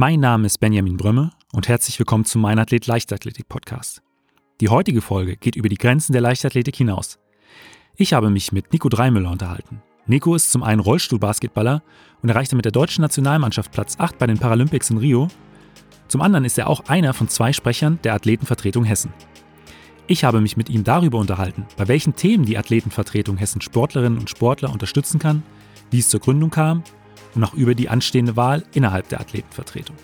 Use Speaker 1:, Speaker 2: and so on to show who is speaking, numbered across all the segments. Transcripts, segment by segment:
Speaker 1: Mein Name ist Benjamin Brömme und herzlich willkommen zum Mein Athlet Leichtathletik Podcast. Die heutige Folge geht über die Grenzen der Leichtathletik hinaus. Ich habe mich mit Nico Dreimüller unterhalten. Nico ist zum einen Rollstuhlbasketballer und erreichte mit der deutschen Nationalmannschaft Platz 8 bei den Paralympics in Rio. Zum anderen ist er auch einer von zwei Sprechern der Athletenvertretung Hessen. Ich habe mich mit ihm darüber unterhalten, bei welchen Themen die Athletenvertretung Hessen Sportlerinnen und Sportler unterstützen kann, wie es zur Gründung kam und auch über die anstehende Wahl innerhalb der Athletenvertretung.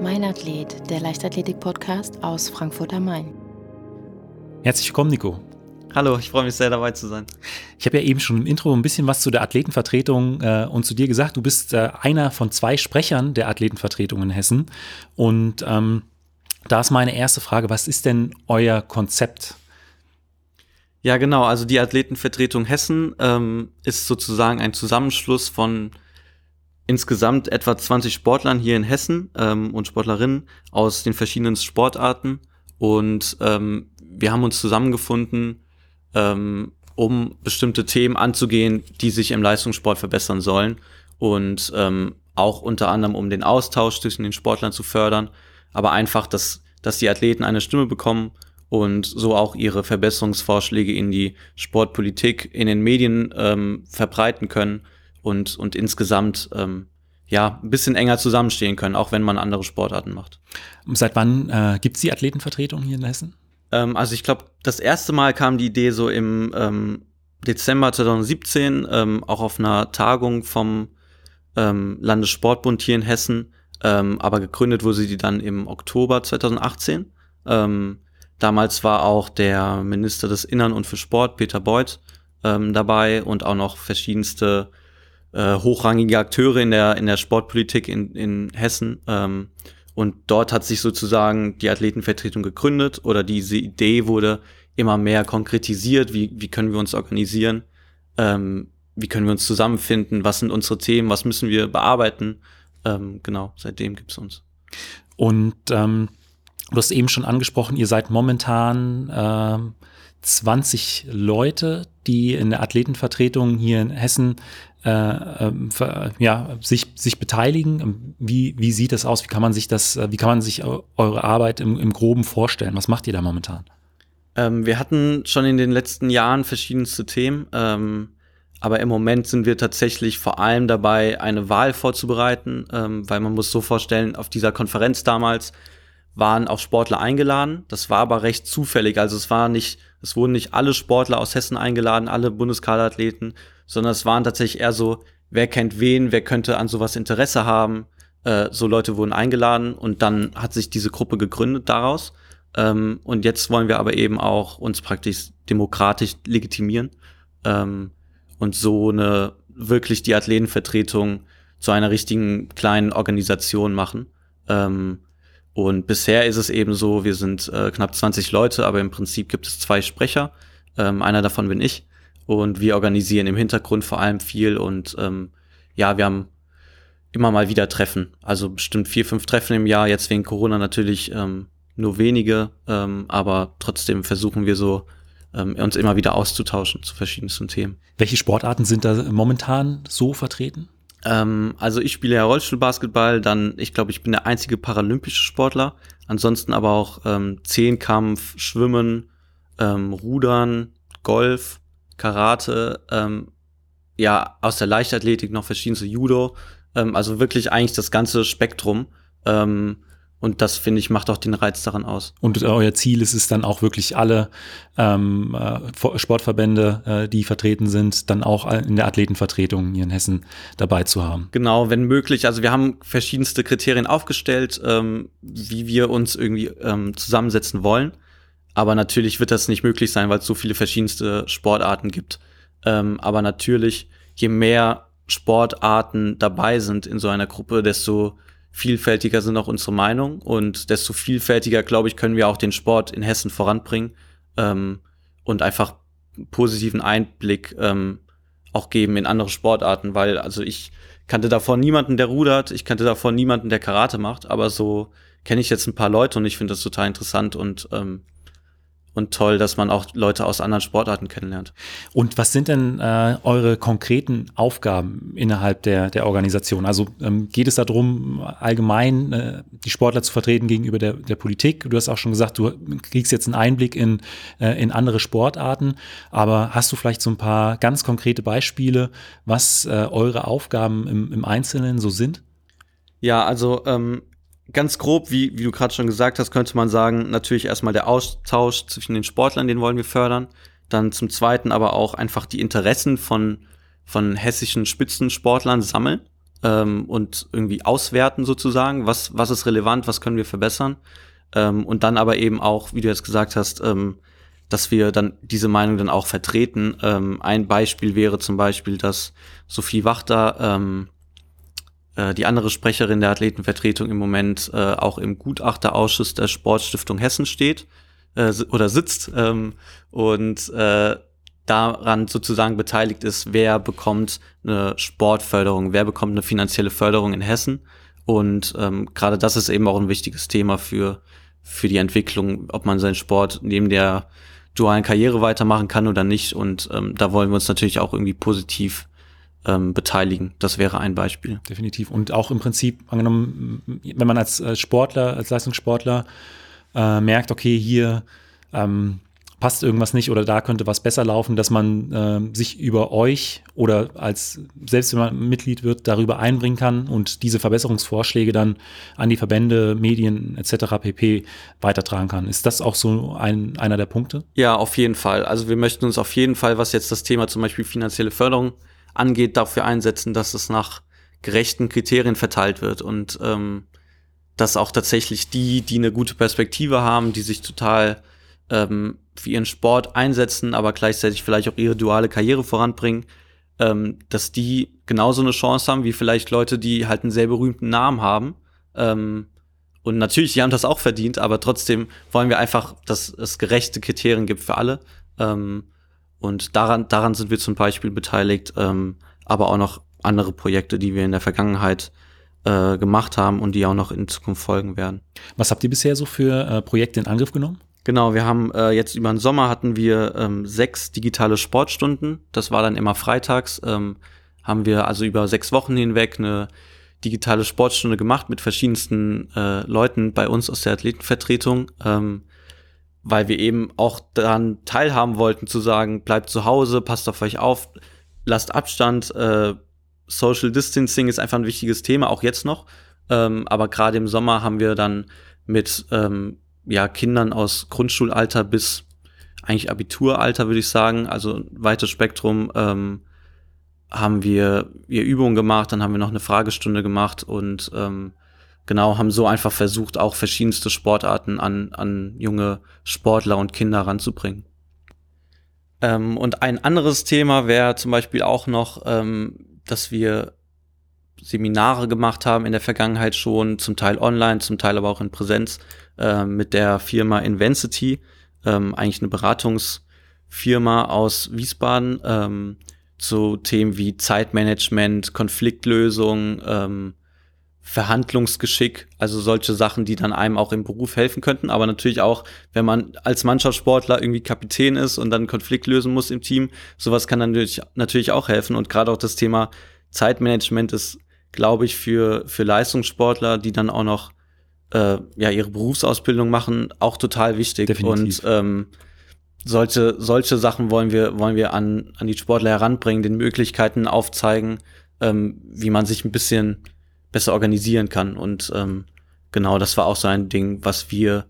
Speaker 2: Mein Athlet, der Leichtathletik-Podcast aus Frankfurt am Main.
Speaker 1: Herzlich willkommen, Nico.
Speaker 3: Hallo, ich freue mich sehr dabei zu sein.
Speaker 1: Ich habe ja eben schon im Intro ein bisschen was zu der Athletenvertretung äh, und zu dir gesagt. Du bist äh, einer von zwei Sprechern der Athletenvertretung in Hessen. Und ähm, da ist meine erste Frage, was ist denn euer Konzept?
Speaker 3: Ja, genau. Also die Athletenvertretung Hessen ähm, ist sozusagen ein Zusammenschluss von insgesamt etwa 20 Sportlern hier in Hessen ähm, und Sportlerinnen aus den verschiedenen Sportarten. Und ähm, wir haben uns zusammengefunden, ähm, um bestimmte Themen anzugehen, die sich im Leistungssport verbessern sollen und ähm, auch unter anderem um den Austausch zwischen den Sportlern zu fördern, aber einfach, dass, dass die Athleten eine Stimme bekommen und so auch ihre Verbesserungsvorschläge in die Sportpolitik, in den Medien ähm, verbreiten können und, und insgesamt ähm, ja, ein bisschen enger zusammenstehen können, auch wenn man andere Sportarten macht.
Speaker 1: Seit wann äh, gibt es die Athletenvertretung hier in Hessen?
Speaker 3: Ähm, also ich glaube, das erste Mal kam die Idee so im ähm, Dezember 2017, ähm, auch auf einer Tagung vom ähm, Landessportbund hier in Hessen, ähm, aber gegründet wurde sie dann im Oktober 2018. Ähm, damals war auch der Minister des Innern und für Sport, Peter Beuth, dabei und auch noch verschiedenste äh, hochrangige Akteure in der, in der Sportpolitik in, in Hessen. Ähm, und dort hat sich sozusagen die Athletenvertretung gegründet oder diese Idee wurde immer mehr konkretisiert. Wie, wie können wir uns organisieren? Ähm, wie können wir uns zusammenfinden? Was sind unsere Themen? Was müssen wir bearbeiten? Ähm, genau, seitdem gibt's uns.
Speaker 1: Und ähm, du hast eben schon angesprochen, ihr seid momentan ähm, 20 Leute, die in der Athletenvertretung hier in Hessen äh, ähm, ja, sich, sich beteiligen? Wie, wie sieht das aus? Wie kann man sich das, äh, wie kann man sich eure Arbeit im, im Groben vorstellen? Was macht ihr da momentan?
Speaker 3: Ähm, wir hatten schon in den letzten Jahren verschiedenste Themen, ähm, aber im Moment sind wir tatsächlich vor allem dabei, eine Wahl vorzubereiten, ähm, weil man muss so vorstellen, auf dieser Konferenz damals waren auch Sportler eingeladen. Das war aber recht zufällig. Also es war nicht, es wurden nicht alle Sportler aus Hessen eingeladen, alle Bundeskaderathleten, sondern es waren tatsächlich eher so, wer kennt wen, wer könnte an sowas Interesse haben. Äh, so Leute wurden eingeladen und dann hat sich diese Gruppe gegründet daraus. Ähm, und jetzt wollen wir aber eben auch uns praktisch demokratisch legitimieren ähm, und so eine wirklich die Athletenvertretung zu einer richtigen kleinen Organisation machen. Ähm, und bisher ist es eben so, wir sind äh, knapp 20 Leute, aber im Prinzip gibt es zwei Sprecher. Ähm, einer davon bin ich. Und wir organisieren im Hintergrund vor allem viel und ähm, ja, wir haben immer mal wieder Treffen. Also bestimmt vier, fünf Treffen im Jahr. Jetzt wegen Corona natürlich ähm, nur wenige, ähm, aber trotzdem versuchen wir so, ähm, uns immer wieder auszutauschen zu verschiedensten Themen.
Speaker 1: Welche Sportarten sind da momentan so vertreten?
Speaker 3: Ähm, also ich spiele ja Rollstuhlbasketball, dann, ich glaube, ich bin der einzige paralympische Sportler. Ansonsten aber auch ähm, Zehnkampf, Schwimmen, ähm, Rudern, Golf, Karate, ähm, ja, aus der Leichtathletik noch verschiedenste Judo. Ähm, also wirklich eigentlich das ganze Spektrum. Ähm, und das, finde ich, macht auch den Reiz daran aus.
Speaker 1: Und euer Ziel ist es dann auch wirklich alle ähm, äh, Sportverbände, äh, die vertreten sind, dann auch in der Athletenvertretung hier in Hessen dabei zu haben.
Speaker 3: Genau, wenn möglich. Also wir haben verschiedenste Kriterien aufgestellt, ähm, wie wir uns irgendwie ähm, zusammensetzen wollen. Aber natürlich wird das nicht möglich sein, weil es so viele verschiedenste Sportarten gibt. Ähm, aber natürlich, je mehr Sportarten dabei sind in so einer Gruppe, desto vielfältiger sind auch unsere Meinungen und desto vielfältiger, glaube ich, können wir auch den Sport in Hessen voranbringen ähm, und einfach positiven Einblick ähm, auch geben in andere Sportarten, weil also ich kannte davor niemanden, der rudert, ich kannte davor niemanden, der Karate macht, aber so kenne ich jetzt ein paar Leute und ich finde das total interessant und ähm, und toll, dass man auch Leute aus anderen Sportarten kennenlernt.
Speaker 1: Und was sind denn äh, eure konkreten Aufgaben innerhalb der, der Organisation? Also ähm, geht es darum, allgemein äh, die Sportler zu vertreten gegenüber der, der Politik? Du hast auch schon gesagt, du kriegst jetzt einen Einblick in, äh, in andere Sportarten, aber hast du vielleicht so ein paar ganz konkrete Beispiele, was äh, eure Aufgaben im, im Einzelnen so sind?
Speaker 3: Ja, also ähm, ganz grob, wie, wie du gerade schon gesagt hast, könnte man sagen, natürlich erstmal der Austausch zwischen den Sportlern, den wollen wir fördern. Dann zum Zweiten aber auch einfach die Interessen von, von hessischen Spitzensportlern sammeln ähm, und irgendwie auswerten sozusagen. Was, was ist relevant, was können wir verbessern? Ähm, und dann aber eben auch, wie du jetzt gesagt hast, ähm, dass wir dann diese Meinung dann auch vertreten. Ähm, ein Beispiel wäre zum Beispiel, dass Sophie Wachter ähm, äh, die andere Sprecherin der Athletenvertretung im Moment äh, auch im Gutachterausschuss der Sportstiftung Hessen steht äh, oder sitzt ähm, und äh, daran sozusagen beteiligt ist, wer bekommt eine Sportförderung, wer bekommt eine finanzielle Förderung in Hessen. Und ähm, gerade das ist eben auch ein wichtiges Thema für, für die Entwicklung, ob man seinen Sport neben der dualen Karriere weitermachen kann oder nicht. Und ähm, da wollen wir uns natürlich auch irgendwie positiv ähm, beteiligen. Das wäre ein Beispiel.
Speaker 1: Definitiv. Und auch im Prinzip, angenommen, wenn man als, Sportler, als Leistungssportler äh, merkt, okay, hier ähm, passt irgendwas nicht oder da könnte was besser laufen, dass man äh, sich über euch oder als selbst wenn man Mitglied wird, darüber einbringen kann und diese Verbesserungsvorschläge dann an die Verbände, Medien etc. pp. weitertragen kann. Ist das auch so ein, einer der Punkte?
Speaker 3: Ja, auf jeden Fall. Also wir möchten uns auf jeden Fall, was jetzt das Thema zum Beispiel finanzielle Förderung angeht, dafür einsetzen, dass es nach gerechten Kriterien verteilt wird und ähm, dass auch tatsächlich die, die eine gute Perspektive haben, die sich total ähm, für ihren Sport einsetzen, aber gleichzeitig vielleicht auch ihre duale Karriere voranbringen, ähm, dass die genauso eine Chance haben wie vielleicht Leute, die halt einen sehr berühmten Namen haben. Ähm, und natürlich, die haben das auch verdient, aber trotzdem wollen wir einfach, dass es gerechte Kriterien gibt für alle. Ähm, und daran, daran sind wir zum Beispiel beteiligt, ähm, aber auch noch andere Projekte, die wir in der Vergangenheit äh, gemacht haben und die auch noch in Zukunft folgen werden.
Speaker 1: Was habt ihr bisher so für äh, Projekte in Angriff genommen?
Speaker 3: Genau, wir haben äh, jetzt über den Sommer hatten wir ähm, sechs digitale Sportstunden. Das war dann immer freitags. Ähm, haben wir also über sechs Wochen hinweg eine digitale Sportstunde gemacht mit verschiedensten äh, Leuten bei uns aus der Athletenvertretung. Ähm, weil wir eben auch daran teilhaben wollten, zu sagen, bleibt zu Hause, passt auf euch auf, lasst Abstand. Äh, Social Distancing ist einfach ein wichtiges Thema, auch jetzt noch. Ähm, aber gerade im Sommer haben wir dann mit ähm, ja, Kindern aus Grundschulalter bis eigentlich Abituralter, würde ich sagen, also weites Spektrum, ähm, haben wir, wir Übungen gemacht, dann haben wir noch eine Fragestunde gemacht und ähm, genau, haben so einfach versucht, auch verschiedenste Sportarten an, an junge Sportler und Kinder ranzubringen. Ähm, und ein anderes Thema wäre zum Beispiel auch noch, ähm, dass wir Seminare gemacht haben in der Vergangenheit schon, zum Teil online, zum Teil aber auch in Präsenz, äh, mit der Firma Invensity, ähm, eigentlich eine Beratungsfirma aus Wiesbaden, ähm, zu Themen wie Zeitmanagement, Konfliktlösung, ähm, Verhandlungsgeschick, also solche Sachen, die dann einem auch im Beruf helfen könnten, aber natürlich auch, wenn man als Mannschaftssportler irgendwie Kapitän ist und dann Konflikt lösen muss im Team, sowas kann dann natürlich, natürlich auch helfen. Und gerade auch das Thema Zeitmanagement ist, glaube ich, für, für Leistungssportler, die dann auch noch äh, ja, ihre Berufsausbildung machen, auch total wichtig.
Speaker 1: Definitiv.
Speaker 3: und ähm, solche, solche Sachen wollen wir, wollen wir an, an die Sportler heranbringen, den Möglichkeiten aufzeigen, ähm, wie man sich ein bisschen besser organisieren kann. Und ähm, genau, das war auch so ein Ding, was wir,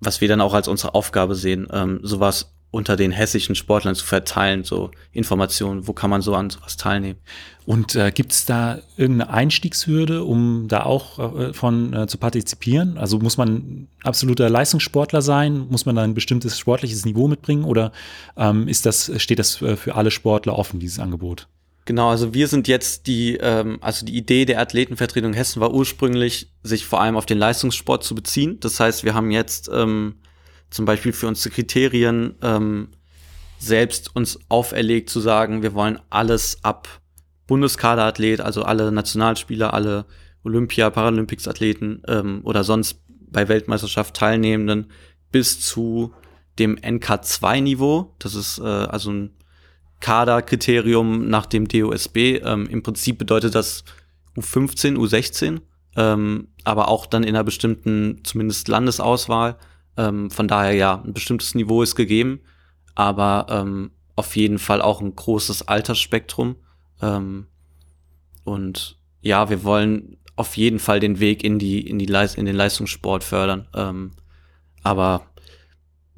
Speaker 3: was wir dann auch als unsere Aufgabe sehen, ähm, sowas unter den hessischen Sportlern zu verteilen, so Informationen, wo kann man so an sowas teilnehmen.
Speaker 1: Und äh, gibt es da irgendeine Einstiegshürde, um da auch äh, von äh, zu partizipieren? Also muss man absoluter Leistungssportler sein? Muss man da ein bestimmtes sportliches Niveau mitbringen? Oder ähm, ist das, steht das äh, für alle Sportler offen, dieses Angebot?
Speaker 3: Genau, also wir sind jetzt die, ähm, also die Idee der Athletenvertretung Hessen war ursprünglich, sich vor allem auf den Leistungssport zu beziehen. Das heißt, wir haben jetzt ähm, zum Beispiel für unsere Kriterien ähm, selbst uns auferlegt zu sagen, wir wollen alles ab Bundeskaderathlet, also alle Nationalspieler, alle Olympia, Paralympics-Athleten ähm, oder sonst bei Weltmeisterschaft Teilnehmenden bis zu dem NK2-Niveau. Das ist äh, also ein Kaderkriterium nach dem DOSB. Ähm, Im Prinzip bedeutet das U15, U16, ähm, aber auch dann in einer bestimmten, zumindest Landesauswahl. Ähm, von daher ja, ein bestimmtes Niveau ist gegeben, aber ähm, auf jeden Fall auch ein großes Altersspektrum. Ähm, und ja, wir wollen auf jeden Fall den Weg in die in die Leis in den Leistungssport fördern. Ähm, aber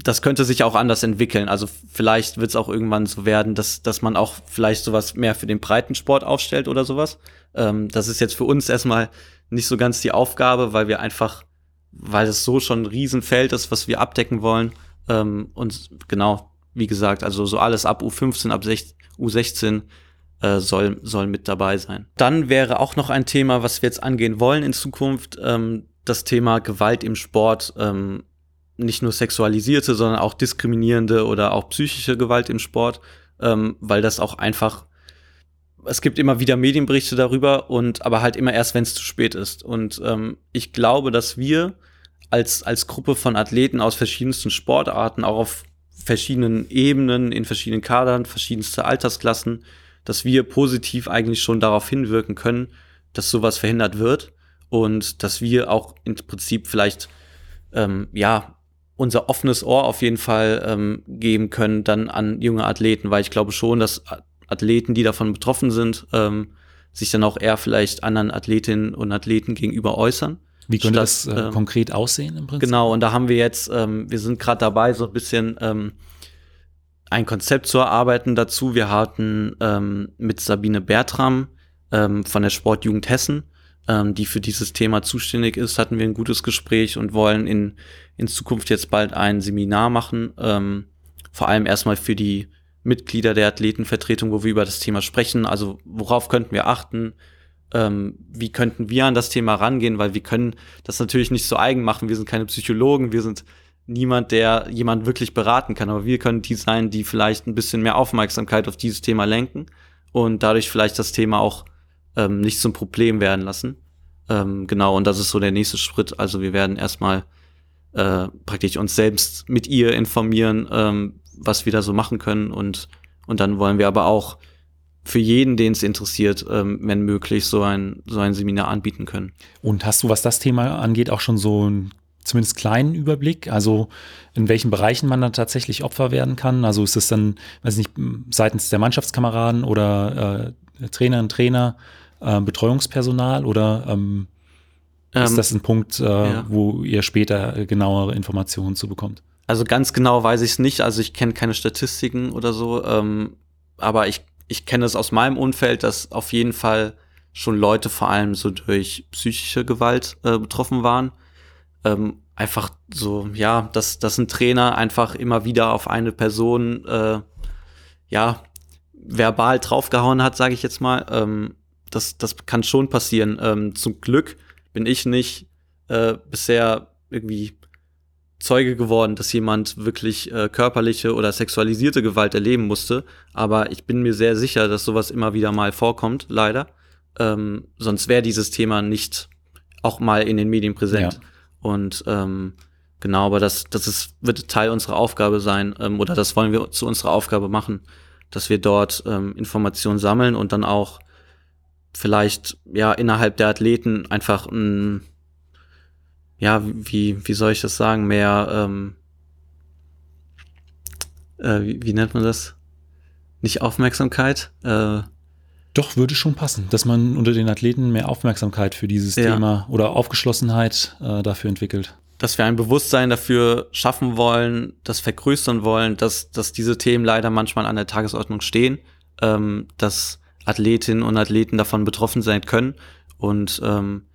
Speaker 3: das könnte sich auch anders entwickeln. Also vielleicht wird es auch irgendwann so werden, dass, dass man auch vielleicht sowas mehr für den Breitensport aufstellt oder sowas. Ähm, das ist jetzt für uns erstmal nicht so ganz die Aufgabe, weil wir einfach, weil es so schon ein Riesenfeld ist, was wir abdecken wollen. Ähm, und genau, wie gesagt, also so alles ab U15, ab 16, U16 äh, soll, soll mit dabei sein. Dann wäre auch noch ein Thema, was wir jetzt angehen wollen in Zukunft, ähm, das Thema Gewalt im Sport. Ähm, nicht nur sexualisierte, sondern auch diskriminierende oder auch psychische Gewalt im Sport, ähm, weil das auch einfach es gibt immer wieder Medienberichte darüber und aber halt immer erst, wenn es zu spät ist. Und ähm, ich glaube, dass wir als als Gruppe von Athleten aus verschiedensten Sportarten, auch auf verschiedenen Ebenen, in verschiedenen Kadern, verschiedenste Altersklassen, dass wir positiv eigentlich schon darauf hinwirken können, dass sowas verhindert wird und dass wir auch im Prinzip vielleicht ähm, ja unser offenes Ohr auf jeden Fall ähm, geben können dann an junge Athleten, weil ich glaube schon, dass Athleten, die davon betroffen sind, ähm, sich dann auch eher vielleicht anderen Athletinnen und Athleten gegenüber äußern.
Speaker 1: Wie könnte das äh, ähm, konkret aussehen im Prinzip?
Speaker 3: Genau, und da haben wir jetzt, ähm, wir sind gerade dabei, so ein bisschen ähm, ein Konzept zu erarbeiten dazu. Wir hatten ähm, mit Sabine Bertram ähm, von der Sportjugend Hessen ähm, die für dieses Thema zuständig ist, hatten wir ein gutes Gespräch und wollen in, in Zukunft jetzt bald ein Seminar machen, ähm, vor allem erstmal für die Mitglieder der Athletenvertretung, wo wir über das Thema sprechen. Also worauf könnten wir achten? Ähm, wie könnten wir an das Thema rangehen? Weil wir können das natürlich nicht so eigen machen. Wir sind keine Psychologen, wir sind niemand, der jemand wirklich beraten kann. Aber wir können die sein, die vielleicht ein bisschen mehr Aufmerksamkeit auf dieses Thema lenken und dadurch vielleicht das Thema auch ähm, nicht zum Problem werden lassen. Ähm, genau, und das ist so der nächste Schritt. Also wir werden erstmal äh, praktisch uns selbst mit ihr informieren, ähm, was wir da so machen können und, und dann wollen wir aber auch für jeden, den es interessiert, ähm, wenn möglich, so ein, so ein Seminar anbieten können.
Speaker 1: Und hast du, was das Thema angeht, auch schon so einen zumindest kleinen Überblick? Also in welchen Bereichen man dann tatsächlich Opfer werden kann? Also ist es dann, weiß nicht, seitens der Mannschaftskameraden oder äh, Trainerinnen, Trainer? Äh, Betreuungspersonal oder ähm, ist ähm, das ein Punkt, äh, ja. wo ihr später genauere Informationen zu bekommt?
Speaker 3: Also ganz genau weiß ich es nicht. Also ich kenne keine Statistiken oder so, ähm, aber ich, ich kenne es aus meinem Umfeld, dass auf jeden Fall schon Leute vor allem so durch psychische Gewalt äh, betroffen waren. Ähm, einfach so, ja, dass, dass ein Trainer einfach immer wieder auf eine Person, äh, ja, verbal draufgehauen hat, sage ich jetzt mal. Ähm, das, das kann schon passieren. Ähm, zum Glück bin ich nicht äh, bisher irgendwie Zeuge geworden, dass jemand wirklich äh, körperliche oder sexualisierte Gewalt erleben musste. Aber ich bin mir sehr sicher, dass sowas immer wieder mal vorkommt, leider. Ähm, sonst wäre dieses Thema nicht auch mal in den Medien präsent. Ja. Und ähm, genau, aber das, das ist, wird Teil unserer Aufgabe sein, ähm, oder das wollen wir zu unserer Aufgabe machen, dass wir dort ähm, Informationen sammeln und dann auch vielleicht ja innerhalb der Athleten einfach ein, ja, wie, wie soll ich das sagen, mehr, ähm, äh, wie, wie nennt man das? Nicht Aufmerksamkeit? Äh,
Speaker 1: doch, würde schon passen, dass man unter den Athleten mehr Aufmerksamkeit für dieses ja. Thema oder Aufgeschlossenheit äh, dafür entwickelt.
Speaker 3: Dass wir ein Bewusstsein dafür schaffen wollen, das vergrößern wollen, dass, dass diese Themen leider manchmal an der Tagesordnung stehen, ähm, dass Athletinnen und Athleten davon betroffen sein können und ähm,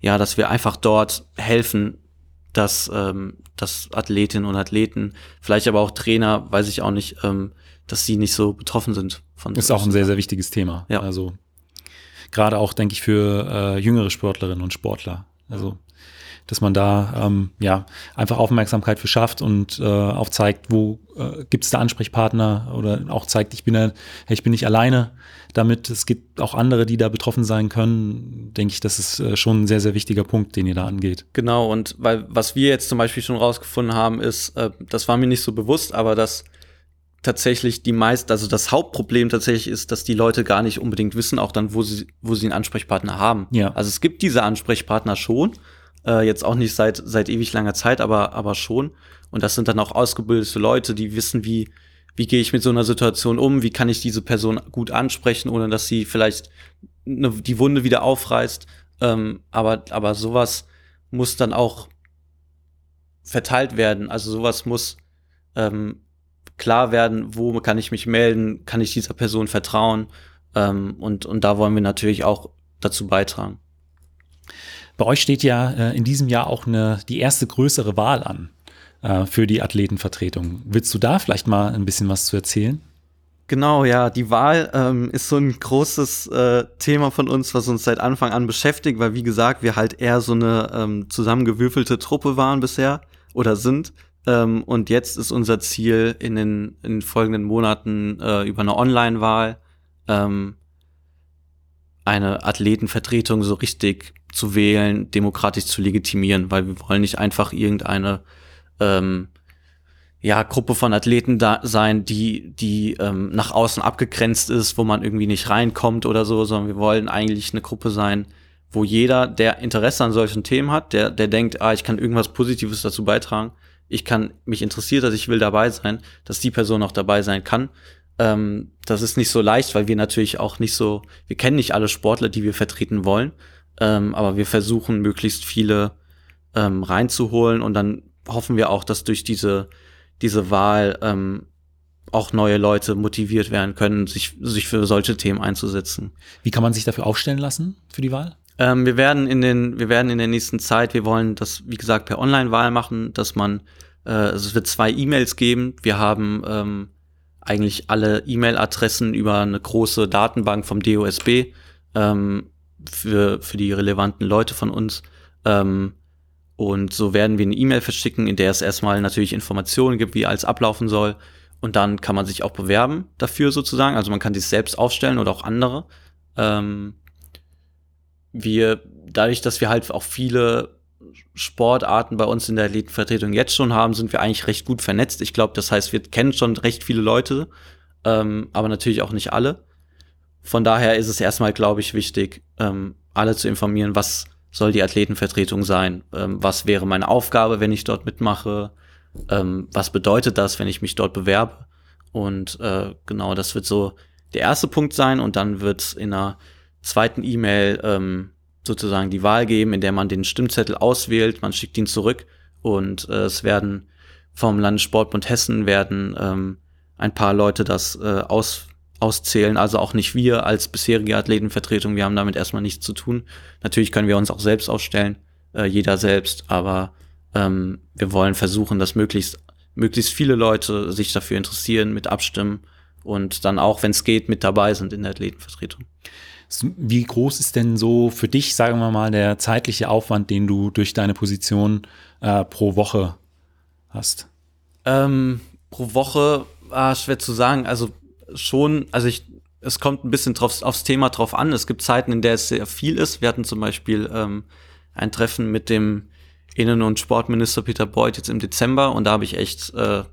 Speaker 3: ja, dass wir einfach dort helfen, dass, ähm, dass Athletinnen und Athleten, vielleicht aber auch Trainer, weiß ich auch nicht, ähm, dass sie nicht so betroffen sind
Speaker 1: von. Ist auch ein sehr, sehr wichtiges Thema. Ja. Also gerade auch, denke ich, für äh, jüngere Sportlerinnen und Sportler. Also dass man da ähm, ja einfach Aufmerksamkeit für schafft und äh, auch zeigt, wo äh, gibt es da Ansprechpartner oder auch zeigt, ich bin ja, ich bin nicht alleine damit. Es gibt auch andere, die da betroffen sein können. Denke ich, das ist äh, schon ein sehr, sehr wichtiger Punkt, den ihr da angeht.
Speaker 3: Genau, und weil was wir jetzt zum Beispiel schon rausgefunden haben, ist, äh, das war mir nicht so bewusst, aber dass tatsächlich die meist, also das Hauptproblem tatsächlich ist, dass die Leute gar nicht unbedingt wissen, auch dann, wo sie, wo sie einen Ansprechpartner haben.
Speaker 1: Ja.
Speaker 3: Also es gibt diese Ansprechpartner schon, äh, jetzt auch nicht seit, seit ewig langer Zeit, aber, aber schon. Und das sind dann auch ausgebildete Leute, die wissen, wie, wie gehe ich mit so einer Situation um, wie kann ich diese Person gut ansprechen, ohne dass sie vielleicht ne, die Wunde wieder aufreißt. Ähm, aber, aber sowas muss dann auch verteilt werden. Also sowas muss ähm, klar werden, wo kann ich mich melden, kann ich dieser Person vertrauen. Ähm, und, und da wollen wir natürlich auch dazu beitragen.
Speaker 1: Bei euch steht ja äh, in diesem Jahr auch eine, die erste größere Wahl an äh, für die Athletenvertretung. Willst du da vielleicht mal ein bisschen was zu erzählen?
Speaker 3: Genau, ja, die Wahl ähm, ist so ein großes äh, Thema von uns, was uns seit Anfang an beschäftigt, weil wie gesagt, wir halt eher so eine ähm, zusammengewürfelte Truppe waren bisher oder sind. Ähm, und jetzt ist unser Ziel in den, in den folgenden Monaten äh, über eine Online-Wahl ähm, eine Athletenvertretung so richtig zu wählen, demokratisch zu legitimieren, weil wir wollen nicht einfach irgendeine ähm, ja, Gruppe von Athleten da sein, die, die ähm, nach außen abgegrenzt ist, wo man irgendwie nicht reinkommt oder so, sondern wir wollen eigentlich eine Gruppe sein, wo jeder, der Interesse an solchen Themen hat, der, der denkt, ah, ich kann irgendwas Positives dazu beitragen, ich kann, mich interessiert dass ich will dabei sein, dass die Person auch dabei sein kann. Ähm, das ist nicht so leicht, weil wir natürlich auch nicht so, wir kennen nicht alle Sportler, die wir vertreten wollen, ähm, aber wir versuchen möglichst viele ähm, reinzuholen und dann hoffen wir auch, dass durch diese, diese Wahl ähm, auch neue Leute motiviert werden können, sich, sich für solche Themen einzusetzen.
Speaker 1: Wie kann man sich dafür aufstellen lassen für die Wahl?
Speaker 3: Ähm, wir werden in den, wir werden in der nächsten Zeit, wir wollen das, wie gesagt, per Online-Wahl machen, dass man, äh, also es wird zwei E-Mails geben. Wir haben ähm, eigentlich alle E-Mail-Adressen über eine große Datenbank vom DOSB ähm, für, für die relevanten Leute von uns. Ähm, und so werden wir eine E-Mail verschicken, in der es erstmal natürlich Informationen gibt, wie alles ablaufen soll. Und dann kann man sich auch bewerben dafür sozusagen. Also man kann sich selbst aufstellen oder auch andere. Ähm, wir, dadurch, dass wir halt auch viele Sportarten bei uns in der Elitenvertretung jetzt schon haben, sind wir eigentlich recht gut vernetzt. Ich glaube, das heißt, wir kennen schon recht viele Leute, ähm, aber natürlich auch nicht alle. Von daher ist es erstmal, glaube ich, wichtig, ähm, alle zu informieren, was soll die Athletenvertretung sein, ähm, was wäre meine Aufgabe, wenn ich dort mitmache, ähm, was bedeutet das, wenn ich mich dort bewerbe. Und äh, genau, das wird so der erste Punkt sein und dann wird in einer zweiten E-Mail ähm, sozusagen die Wahl geben, in der man den Stimmzettel auswählt, man schickt ihn zurück und äh, es werden vom Landessportbund Hessen werden ähm, ein paar Leute das äh, aus, auszählen, also auch nicht wir als bisherige Athletenvertretung, wir haben damit erstmal nichts zu tun. Natürlich können wir uns auch selbst ausstellen, äh, jeder selbst, aber ähm, wir wollen versuchen, dass möglichst, möglichst viele Leute sich dafür interessieren, mit abstimmen und dann auch, wenn es geht, mit dabei sind in der Athletenvertretung.
Speaker 1: Wie groß ist denn so für dich, sagen wir mal, der zeitliche Aufwand, den du durch deine Position äh, pro Woche hast?
Speaker 3: Ähm, pro Woche, ah, schwer zu sagen. Also schon, also ich, es kommt ein bisschen drauf, aufs Thema drauf an. Es gibt Zeiten, in der es sehr viel ist. Wir hatten zum Beispiel ähm, ein Treffen mit dem Innen- und Sportminister Peter Beuth jetzt im Dezember und da habe ich echt äh,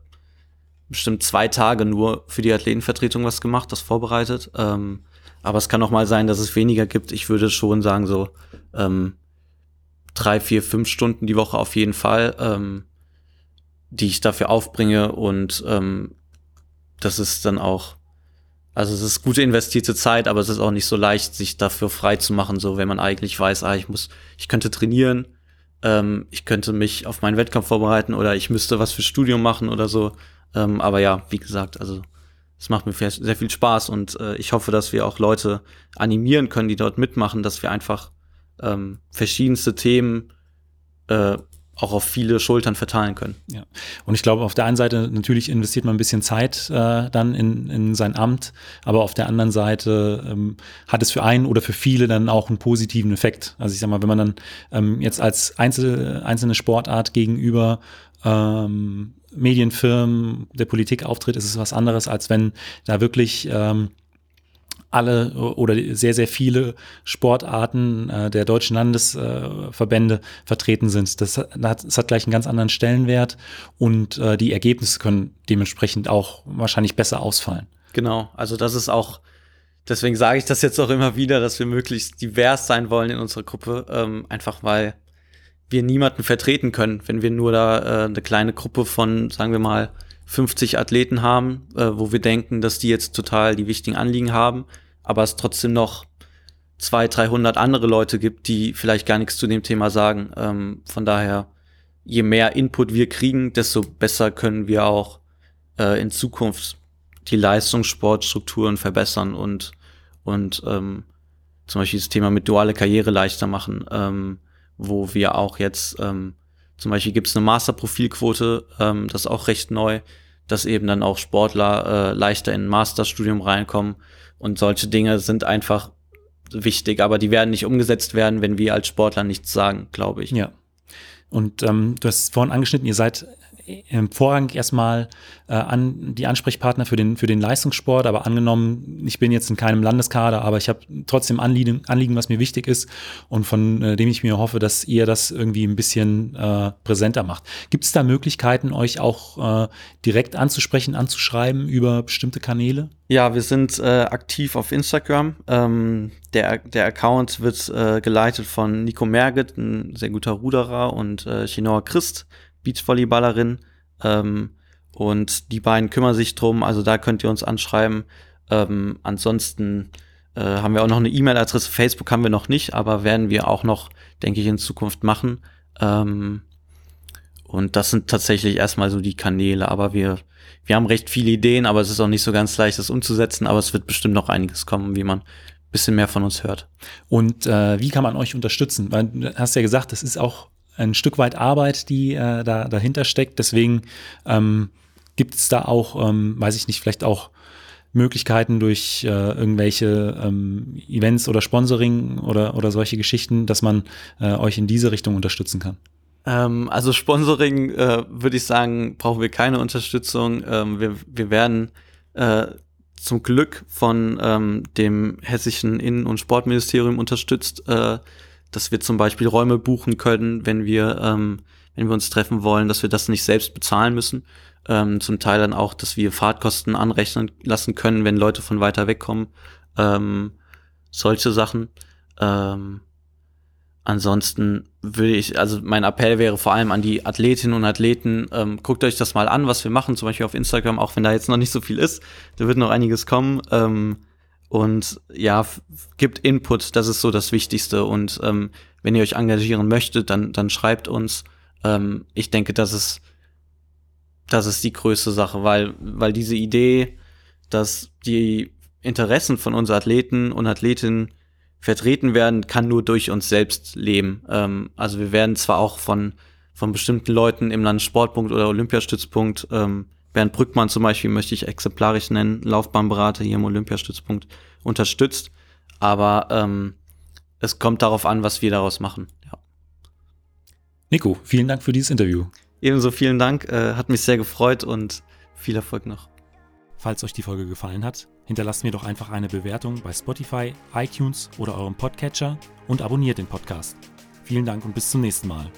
Speaker 3: bestimmt zwei Tage nur für die Athletenvertretung was gemacht, das vorbereitet. Ähm, aber es kann auch mal sein, dass es weniger gibt. Ich würde schon sagen, so ähm, drei, vier, fünf Stunden die Woche auf jeden Fall, ähm, die ich dafür aufbringe. Und ähm, das ist dann auch, also es ist gute investierte Zeit, aber es ist auch nicht so leicht, sich dafür frei zu machen, so wenn man eigentlich weiß, ah, ich muss, ich könnte trainieren, ähm, ich könnte mich auf meinen Wettkampf vorbereiten oder ich müsste was für Studium machen oder so. Ähm, aber ja, wie gesagt, also es macht mir sehr viel Spaß und äh, ich hoffe, dass wir auch Leute animieren können, die dort mitmachen, dass wir einfach ähm, verschiedenste Themen äh, auch auf viele Schultern verteilen können.
Speaker 1: Ja. Und ich glaube, auf der einen Seite natürlich investiert man ein bisschen Zeit äh, dann in, in sein Amt, aber auf der anderen Seite ähm, hat es für einen oder für viele dann auch einen positiven Effekt. Also ich sag mal, wenn man dann ähm, jetzt als einzel, einzelne Sportart gegenüber ähm, Medienfirmen der Politik auftritt, ist es was anderes, als wenn da wirklich ähm, alle oder sehr, sehr viele Sportarten äh, der deutschen Landesverbände äh, vertreten sind. Das hat, das hat gleich einen ganz anderen Stellenwert und äh, die Ergebnisse können dementsprechend auch wahrscheinlich besser ausfallen.
Speaker 3: Genau, also das ist auch, deswegen sage ich das jetzt auch immer wieder, dass wir möglichst divers sein wollen in unserer Gruppe, ähm, einfach weil wir niemanden vertreten können, wenn wir nur da äh, eine kleine Gruppe von, sagen wir mal, 50 Athleten haben, äh, wo wir denken, dass die jetzt total die wichtigen Anliegen haben, aber es trotzdem noch 200, 300 andere Leute gibt, die vielleicht gar nichts zu dem Thema sagen. Ähm, von daher, je mehr Input wir kriegen, desto besser können wir auch äh, in Zukunft die Leistungssportstrukturen verbessern und, und ähm, zum Beispiel das Thema mit duale Karriere leichter machen, ähm, wo wir auch jetzt ähm, zum Beispiel gibt es eine Masterprofilquote, ähm, das ist auch recht neu, dass eben dann auch Sportler äh, leichter in ein Masterstudium reinkommen. Und solche Dinge sind einfach wichtig, aber die werden nicht umgesetzt werden, wenn wir als Sportler nichts sagen, glaube ich.
Speaker 1: Ja. Und ähm, du hast vorhin angeschnitten, ihr seid im Vorrang erstmal äh, an die Ansprechpartner für den, für den Leistungssport, aber angenommen, ich bin jetzt in keinem Landeskader, aber ich habe trotzdem Anliegen, Anliegen, was mir wichtig ist und von äh, dem ich mir hoffe, dass ihr das irgendwie ein bisschen äh, präsenter macht. Gibt es da Möglichkeiten, euch auch äh, direkt anzusprechen, anzuschreiben über bestimmte Kanäle?
Speaker 3: Ja, wir sind äh, aktiv auf Instagram. Ähm, der, der Account wird äh, geleitet von Nico Merget, ein sehr guter Ruderer, und Chinoa Christ Beachvolleyballerin. Ähm, und die beiden kümmern sich drum, also da könnt ihr uns anschreiben. Ähm, ansonsten äh, haben wir auch noch eine E-Mail-Adresse. Facebook haben wir noch nicht, aber werden wir auch noch, denke ich, in Zukunft machen. Ähm, und das sind tatsächlich erstmal so die Kanäle, aber wir, wir haben recht viele Ideen, aber es ist auch nicht so ganz leicht, das umzusetzen, aber es wird bestimmt noch einiges kommen, wie man ein bisschen mehr von uns hört.
Speaker 1: Und äh, wie kann man euch unterstützen? Weil du hast ja gesagt, das ist auch ein Stück weit Arbeit, die äh, da dahinter steckt. Deswegen ähm, gibt es da auch, ähm, weiß ich nicht, vielleicht auch Möglichkeiten durch äh, irgendwelche ähm, Events oder Sponsoring oder, oder solche Geschichten, dass man äh, euch in diese Richtung unterstützen kann?
Speaker 3: Ähm, also Sponsoring äh, würde ich sagen, brauchen wir keine Unterstützung. Ähm, wir, wir werden äh, zum Glück von ähm, dem hessischen Innen- und Sportministerium unterstützt. Dass wir zum Beispiel Räume buchen können, wenn wir, ähm, wenn wir uns treffen wollen, dass wir das nicht selbst bezahlen müssen. Ähm, zum Teil dann auch, dass wir Fahrtkosten anrechnen lassen können, wenn Leute von weiter weg kommen. Ähm, solche Sachen. Ähm, ansonsten würde ich, also mein Appell wäre vor allem an die Athletinnen und Athleten, ähm, guckt euch das mal an, was wir machen, zum Beispiel auf Instagram, auch wenn da jetzt noch nicht so viel ist, da wird noch einiges kommen. Ähm, und ja, gibt Input, das ist so das Wichtigste. Und ähm, wenn ihr euch engagieren möchtet, dann, dann schreibt uns. Ähm, ich denke, das ist, das ist die größte Sache, weil, weil diese Idee, dass die Interessen von unseren Athleten und Athletinnen vertreten werden, kann nur durch uns selbst leben. Ähm, also wir werden zwar auch von, von bestimmten Leuten im Landessportpunkt oder Olympiastützpunkt ähm, Bernd Brückmann zum Beispiel möchte ich exemplarisch nennen, Laufbahnberater hier im Olympiastützpunkt unterstützt. Aber ähm, es kommt darauf an, was wir daraus machen. Ja.
Speaker 1: Nico, vielen Dank für dieses Interview.
Speaker 3: Ebenso vielen Dank, äh, hat mich sehr gefreut und viel Erfolg noch.
Speaker 1: Falls euch die Folge gefallen hat, hinterlasst mir doch einfach eine Bewertung bei Spotify, iTunes oder eurem Podcatcher und abonniert den Podcast. Vielen Dank und bis zum nächsten Mal.